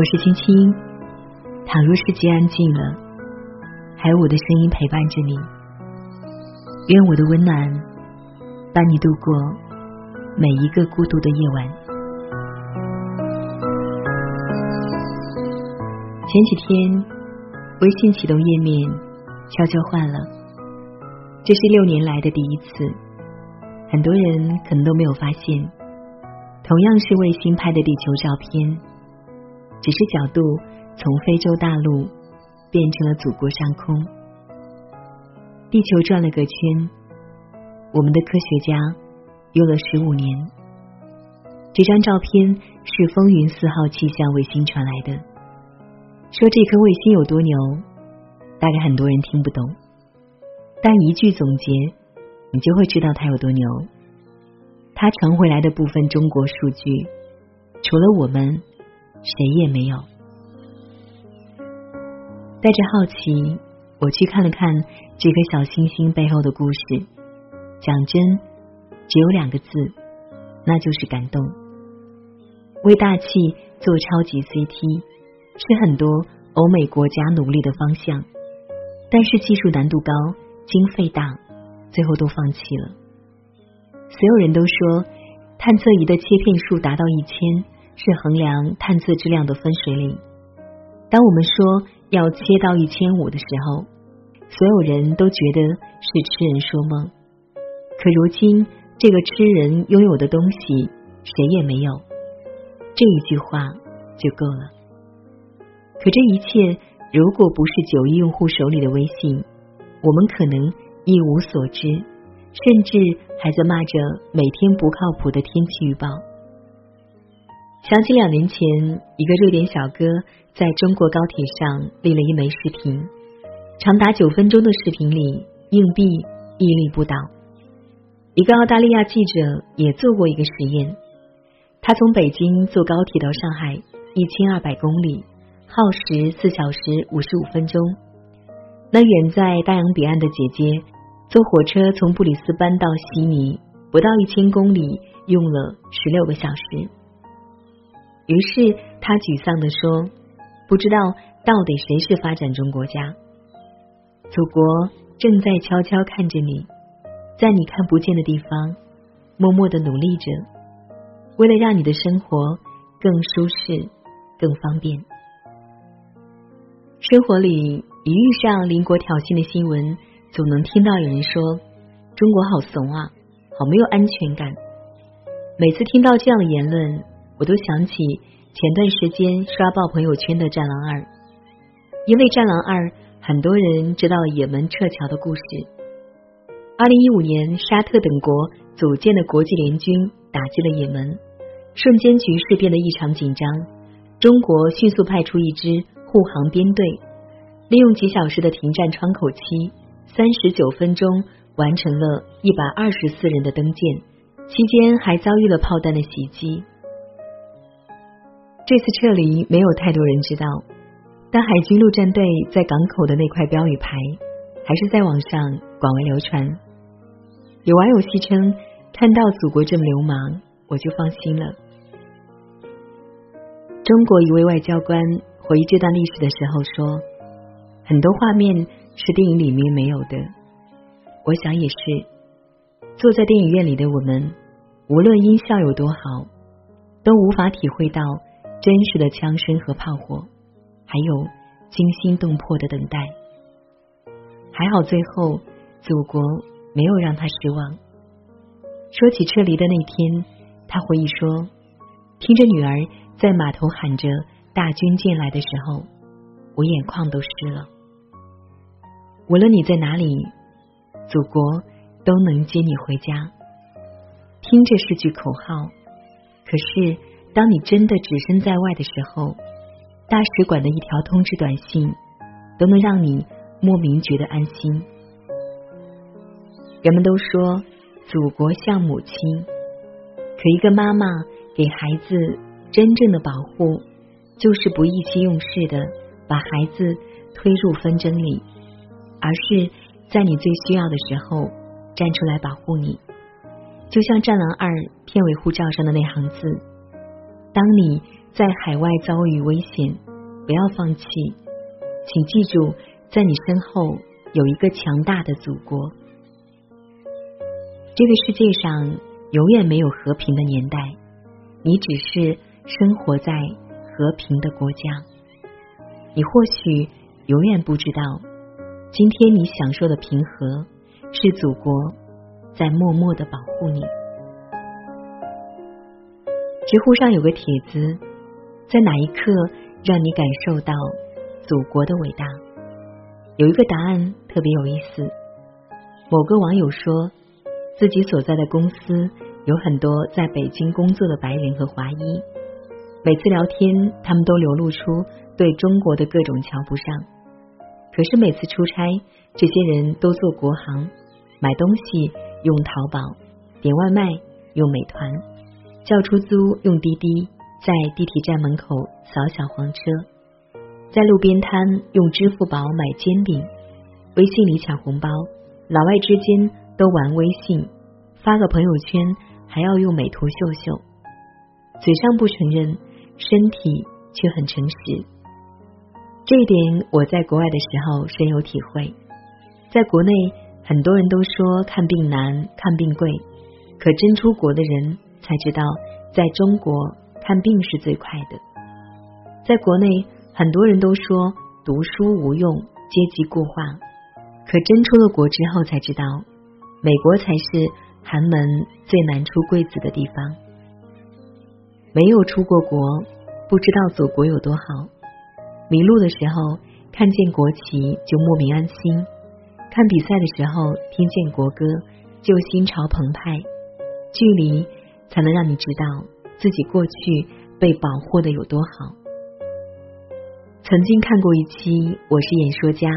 我是青青。倘若世界安静了，还有我的声音陪伴着你。愿我的温暖伴你度过每一个孤独的夜晚。前几天，微信启动页面悄悄换了，这是六年来的第一次。很多人可能都没有发现，同样是卫星拍的地球照片。只是角度从非洲大陆变成了祖国上空，地球转了个圈，我们的科学家用了十五年。这张照片是风云四号气象卫星传来的，说这颗卫星有多牛，大概很多人听不懂，但一句总结，你就会知道它有多牛。它传回来的部分中国数据，除了我们。谁也没有。带着好奇，我去看了看这颗小星星背后的故事。讲真，只有两个字，那就是感动。为大气做超级 CT 是很多欧美国家努力的方向，但是技术难度高，经费大，最后都放弃了。所有人都说，探测仪的切片数达到一千。是衡量探测质量的分水岭。当我们说要切到一千五的时候，所有人都觉得是痴人说梦。可如今，这个痴人拥有的东西谁也没有，这一句话就够了。可这一切，如果不是九亿用户手里的微信，我们可能一无所知，甚至还在骂着每天不靠谱的天气预报。想起两年前，一个瑞典小哥在中国高铁上立了一枚视频，长达九分钟的视频里，硬币屹立不倒。一个澳大利亚记者也做过一个实验，他从北京坐高铁到上海，一千二百公里，耗时四小时五十五分钟。那远在大洋彼岸的姐姐，坐火车从布里斯班到悉尼，不到一千公里，用了十六个小时。于是他沮丧的说：“不知道到底谁是发展中国家？祖国正在悄悄看着你，在你看不见的地方，默默的努力着，为了让你的生活更舒适、更方便。生活里一遇上邻国挑衅的新闻，总能听到有人说：中国好怂啊，好没有安全感。每次听到这样的言论。”我都想起前段时间刷爆朋友圈的《战狼二》，因为《战狼二》，很多人知道了也门撤侨的故事。二零一五年，沙特等国组建的国际联军打击了也门，瞬间局势变得异常紧张。中国迅速派出一支护航编队，利用几小时的停战窗口期，三十九分钟完成了一百二十四人的登舰，期间还遭遇了炮弹的袭击。这次撤离没有太多人知道，但海军陆战队在港口的那块标语牌还是在网上广为流传。有网友戏称，看到祖国这么流氓，我就放心了。中国一位外交官回忆这段历史的时候说，很多画面是电影里面没有的。我想也是，坐在电影院里的我们，无论音效有多好，都无法体会到。真实的枪声和炮火，还有惊心动魄的等待。还好最后祖国没有让他失望。说起撤离的那天，他回忆说：“听着女儿在码头喊着‘大军进来’的时候，我眼眶都湿了。无论你在哪里，祖国都能接你回家。听着是句口号，可是。”当你真的置身在外的时候，大使馆的一条通知短信都能让你莫名觉得安心。人们都说祖国像母亲，可一个妈妈给孩子真正的保护，就是不意气用事的把孩子推入纷争里，而是在你最需要的时候站出来保护你。就像《战狼二》片尾护照上的那行字。当你在海外遭遇危险，不要放弃，请记住，在你身后有一个强大的祖国。这个世界上永远没有和平的年代，你只是生活在和平的国家。你或许永远不知道，今天你享受的平和，是祖国在默默的保护你。知乎上有个帖子，在哪一刻让你感受到祖国的伟大？有一个答案特别有意思。某个网友说，自己所在的公司有很多在北京工作的白人和华裔，每次聊天，他们都流露出。对中国的各种瞧不上，可是每次出差，这些人都做国航，买东西用淘宝，点外卖用美团，叫出租用滴滴，在地铁站门口扫小黄车，在路边摊用支付宝买煎饼，微信里抢红包，老外之间都玩微信，发个朋友圈还要用美图秀秀，嘴上不承认，身体却很诚实。这一点我在国外的时候深有体会。在国内，很多人都说看病难、看病贵，可真出国的人才知道，在中国看病是最快的。在国内，很多人都说读书无用、阶级固化，可真出了国之后才知道，美国才是寒门最难出贵子的地方。没有出过国，不知道祖国有多好。迷路的时候，看见国旗就莫名安心；看比赛的时候，听见国歌就心潮澎湃。距离才能让你知道自己过去被保护的有多好。曾经看过一期《我是演说家》，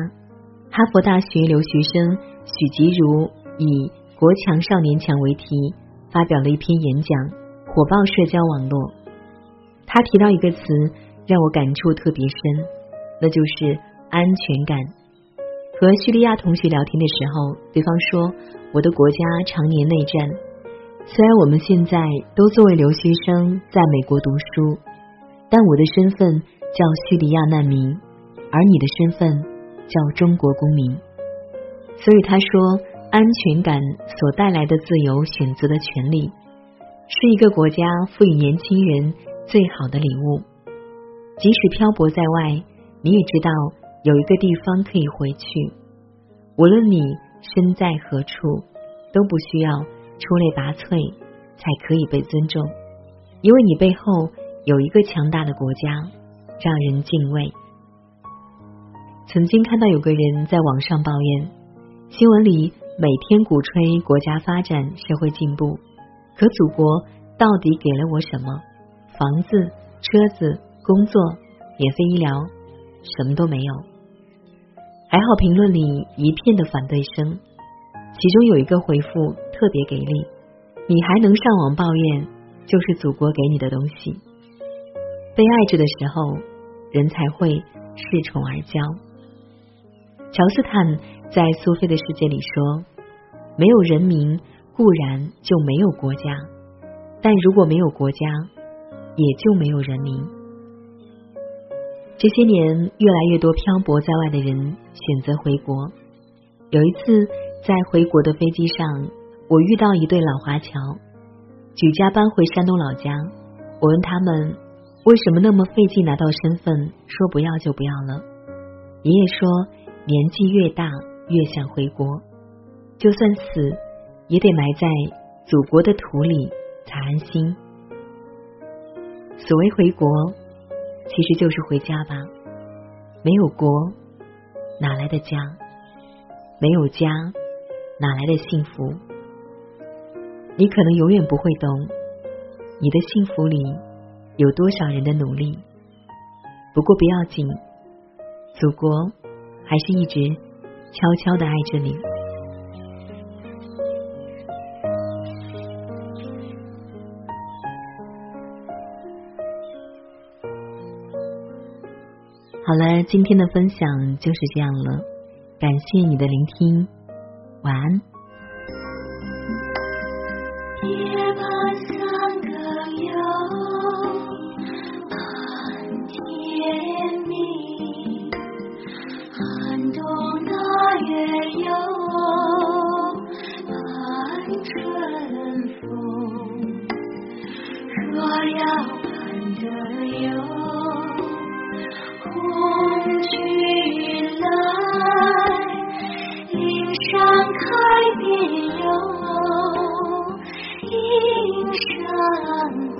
哈佛大学留学生许吉如以“国强少年强”为题发表了一篇演讲，火爆社交网络。他提到一个词。让我感触特别深，那就是安全感。和叙利亚同学聊天的时候，对方说：“我的国家常年内战，虽然我们现在都作为留学生在美国读书，但我的身份叫叙利亚难民，而你的身份叫中国公民。”所以他说，安全感所带来的自由选择的权利，是一个国家赋予年轻人最好的礼物。即使漂泊在外，你也知道有一个地方可以回去。无论你身在何处，都不需要出类拔萃才可以被尊重，因为你背后有一个强大的国家，让人敬畏。曾经看到有个人在网上抱怨，新闻里每天鼓吹国家发展、社会进步，可祖国到底给了我什么？房子、车子。工作、免费医疗，什么都没有。还好评论里一片的反对声，其中有一个回复特别给力：“你还能上网抱怨，就是祖国给你的东西。被爱着的时候，人才会恃宠而骄。”乔斯坦在《苏菲的世界》里说：“没有人民固然就没有国家，但如果没有国家，也就没有人民。”这些年，越来越多漂泊在外的人选择回国。有一次，在回国的飞机上，我遇到一对老华侨，举家搬回山东老家。我问他们为什么那么费劲拿到身份，说不要就不要了。爷爷说，年纪越大越想回国，就算死也得埋在祖国的土里才安心。所谓回国。其实就是回家吧，没有国哪来的家？没有家哪来的幸福？你可能永远不会懂，你的幸福里有多少人的努力。不过不要紧，祖国还是一直悄悄的爱着你。好了，今天的分享就是这样了，感谢你的聆听，晚安。开遍有映山红。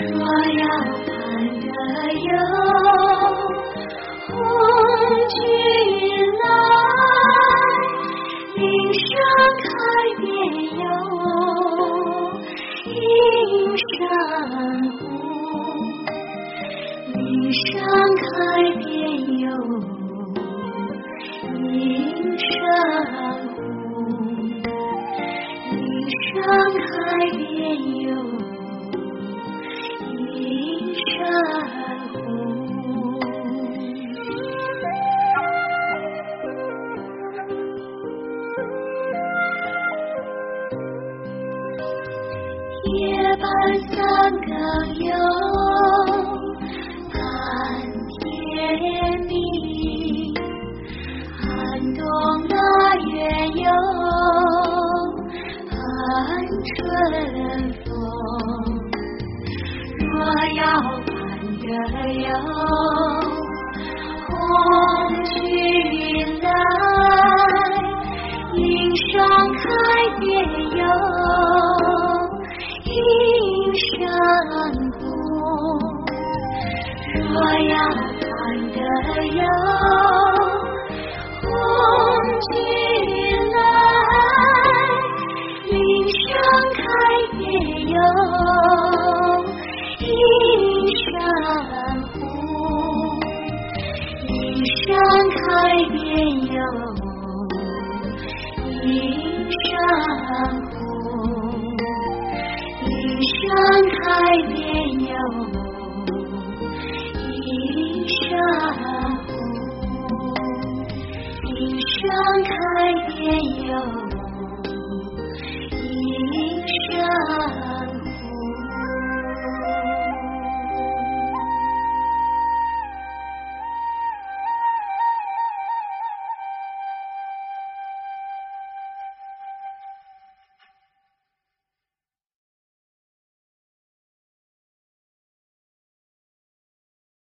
若要盼得有红军来，岭上开遍有映山红。岭上开遍有映山红，岭上开遍哟映山红。夜半三更哟，春风。若要盼得哟 your